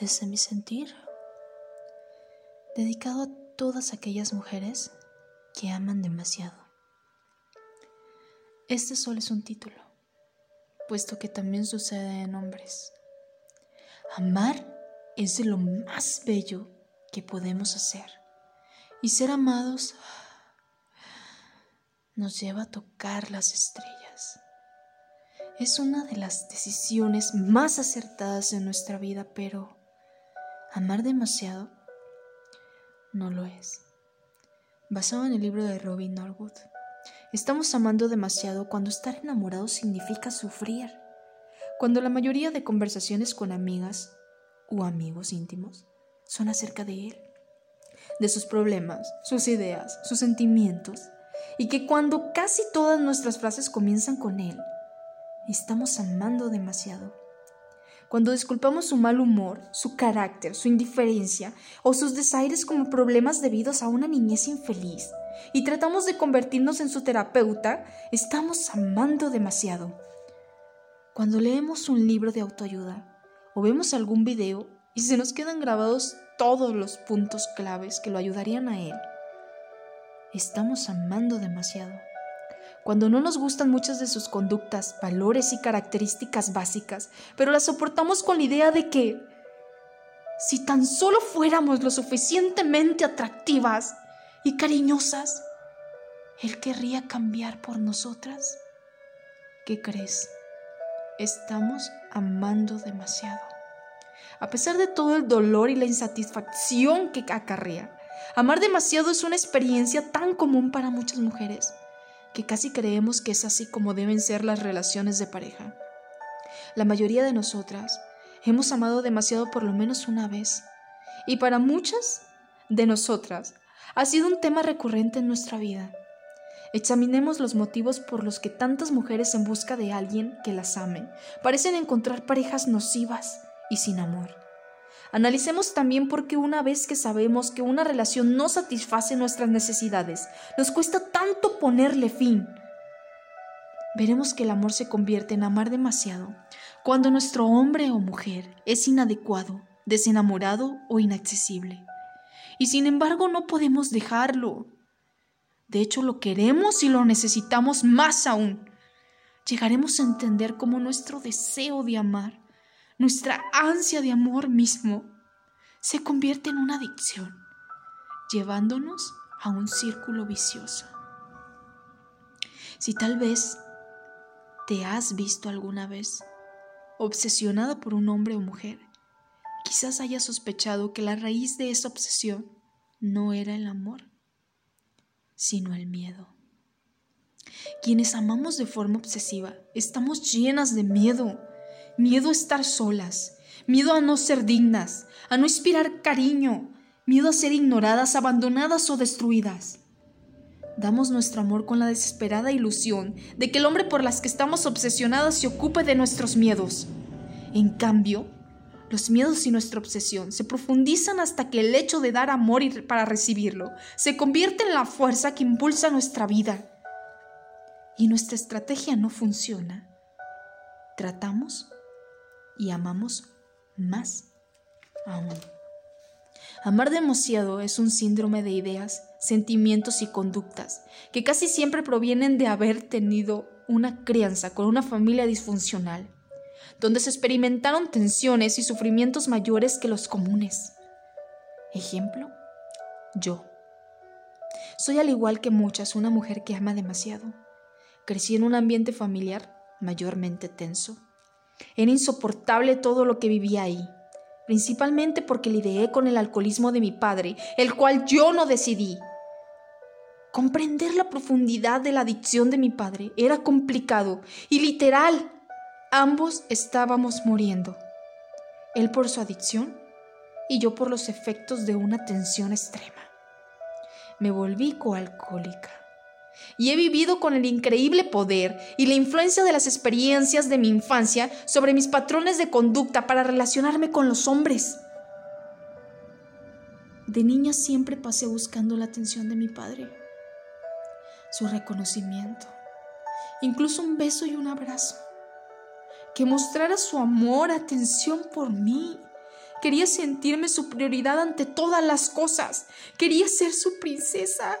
desde mi sentir, dedicado a todas aquellas mujeres que aman demasiado. Este solo es un título, puesto que también sucede en hombres. Amar es de lo más bello que podemos hacer, y ser amados nos lleva a tocar las estrellas. Es una de las decisiones más acertadas en nuestra vida, pero amar demasiado no lo es. Basado en el libro de Robin Norwood, estamos amando demasiado cuando estar enamorado significa sufrir. Cuando la mayoría de conversaciones con amigas o amigos íntimos son acerca de él, de sus problemas, sus ideas, sus sentimientos, y que cuando casi todas nuestras frases comienzan con él, estamos amando demasiado. Cuando disculpamos su mal humor, su carácter, su indiferencia o sus desaires como problemas debidos a una niñez infeliz y tratamos de convertirnos en su terapeuta, estamos amando demasiado. Cuando leemos un libro de autoayuda o vemos algún video y se nos quedan grabados todos los puntos claves que lo ayudarían a él, estamos amando demasiado. Cuando no nos gustan muchas de sus conductas, valores y características básicas, pero las soportamos con la idea de que si tan solo fuéramos lo suficientemente atractivas y cariñosas, él querría cambiar por nosotras. ¿Qué crees? Estamos amando demasiado. A pesar de todo el dolor y la insatisfacción que acarrea, Amar demasiado es una experiencia tan común para muchas mujeres que casi creemos que es así como deben ser las relaciones de pareja. La mayoría de nosotras hemos amado demasiado por lo menos una vez y para muchas de nosotras ha sido un tema recurrente en nuestra vida. Examinemos los motivos por los que tantas mujeres en busca de alguien que las ame parecen encontrar parejas nocivas y sin amor. Analicemos también por qué una vez que sabemos que una relación no satisface nuestras necesidades, nos cuesta tanto ponerle fin. Veremos que el amor se convierte en amar demasiado cuando nuestro hombre o mujer es inadecuado, desenamorado o inaccesible. Y sin embargo no podemos dejarlo. De hecho lo queremos y lo necesitamos más aún. Llegaremos a entender cómo nuestro deseo de amar nuestra ansia de amor mismo se convierte en una adicción, llevándonos a un círculo vicioso. Si tal vez te has visto alguna vez obsesionada por un hombre o mujer, quizás hayas sospechado que la raíz de esa obsesión no era el amor, sino el miedo. Quienes amamos de forma obsesiva estamos llenas de miedo miedo a estar solas, miedo a no ser dignas, a no inspirar cariño, miedo a ser ignoradas, abandonadas o destruidas. Damos nuestro amor con la desesperada ilusión de que el hombre por las que estamos obsesionadas se ocupe de nuestros miedos. En cambio, los miedos y nuestra obsesión se profundizan hasta que el hecho de dar amor para recibirlo se convierte en la fuerza que impulsa nuestra vida. Y nuestra estrategia no funciona. Tratamos y amamos más aún. Amar demasiado es un síndrome de ideas, sentimientos y conductas que casi siempre provienen de haber tenido una crianza con una familia disfuncional, donde se experimentaron tensiones y sufrimientos mayores que los comunes. Ejemplo, yo. Soy al igual que muchas una mujer que ama demasiado. Crecí en un ambiente familiar mayormente tenso era insoportable todo lo que vivía ahí, principalmente porque lidié con el alcoholismo de mi padre, el cual yo no decidí. Comprender la profundidad de la adicción de mi padre era complicado y literal, ambos estábamos muriendo. Él por su adicción y yo por los efectos de una tensión extrema. Me volví coalcohólica y he vivido con el increíble poder y la influencia de las experiencias de mi infancia sobre mis patrones de conducta para relacionarme con los hombres. De niña siempre pasé buscando la atención de mi padre, su reconocimiento, incluso un beso y un abrazo, que mostrara su amor, atención por mí, Quería sentirme su prioridad ante todas las cosas. Quería ser su princesa,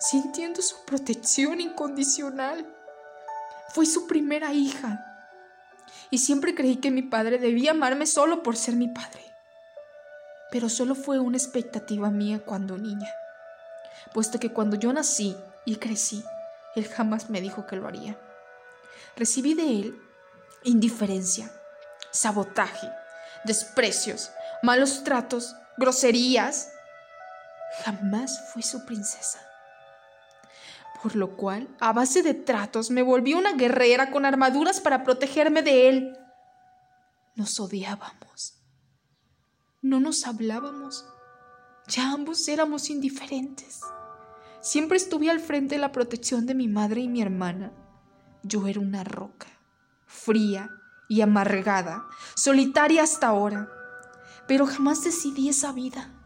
sintiendo su protección incondicional. Fui su primera hija y siempre creí que mi padre debía amarme solo por ser mi padre. Pero solo fue una expectativa mía cuando niña, puesto que cuando yo nací y crecí, él jamás me dijo que lo haría. Recibí de él indiferencia, sabotaje, desprecios, malos tratos, groserías. Jamás fui su princesa. Por lo cual, a base de tratos, me volví una guerrera con armaduras para protegerme de él. Nos odiábamos. No nos hablábamos. Ya ambos éramos indiferentes. Siempre estuve al frente de la protección de mi madre y mi hermana. Yo era una roca, fría y amargada, solitaria hasta ahora, pero jamás decidí esa vida.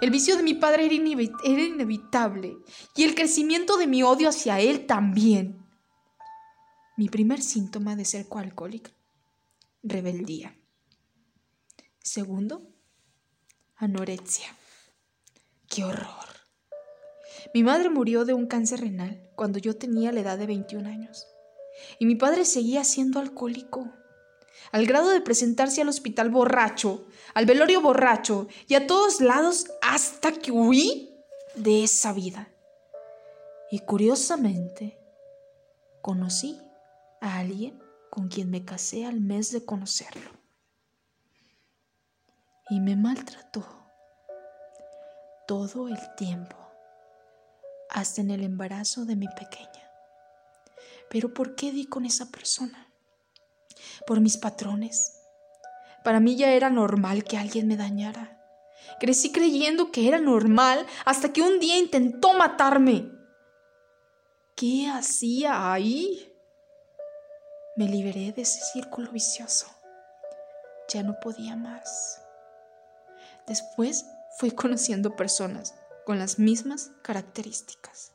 El vicio de mi padre era, inevitable y el crecimiento de mi odio hacia él también. Mi primer síntoma de ser coalcohólica, rebeldía. Segundo, anorexia. ¡Qué horror! Mi madre murió de un cáncer renal cuando yo tenía la edad de 21 años. Y mi padre seguía siendo alcohólico, al grado de presentarse al hospital borracho, al velorio borracho y a todos lados hasta que huí de esa vida. Y curiosamente, conocí a alguien con quien me casé al mes de conocerlo. Y me maltrató todo el tiempo hasta en el embarazo de mi pequeña. Pero ¿por qué di con esa persona? Por mis patrones. Para mí ya era normal que alguien me dañara. Crecí creyendo que era normal hasta que un día intentó matarme. ¿Qué hacía ahí? Me liberé de ese círculo vicioso. Ya no podía más. Después fui conociendo personas con las mismas características.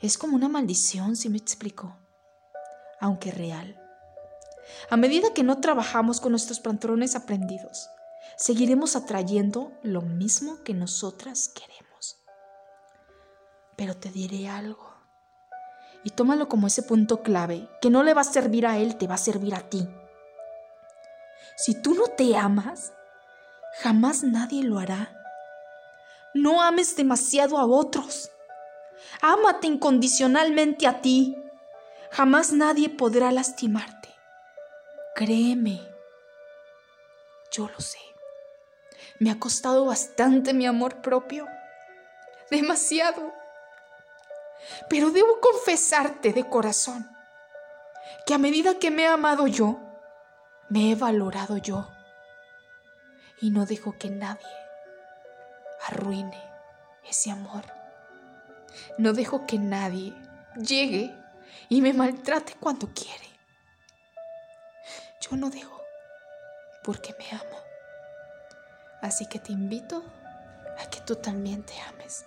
Es como una maldición, si me explico, aunque real. A medida que no trabajamos con nuestros patrones aprendidos, seguiremos atrayendo lo mismo que nosotras queremos. Pero te diré algo, y tómalo como ese punto clave, que no le va a servir a él, te va a servir a ti. Si tú no te amas, jamás nadie lo hará. No ames demasiado a otros. Ámate incondicionalmente a ti. Jamás nadie podrá lastimarte. Créeme. Yo lo sé. Me ha costado bastante mi amor propio. Demasiado. Pero debo confesarte de corazón que a medida que me he amado yo, me he valorado yo. Y no dejo que nadie arruine ese amor. No dejo que nadie llegue y me maltrate cuando quiere. Yo no dejo porque me amo. Así que te invito a que tú también te ames.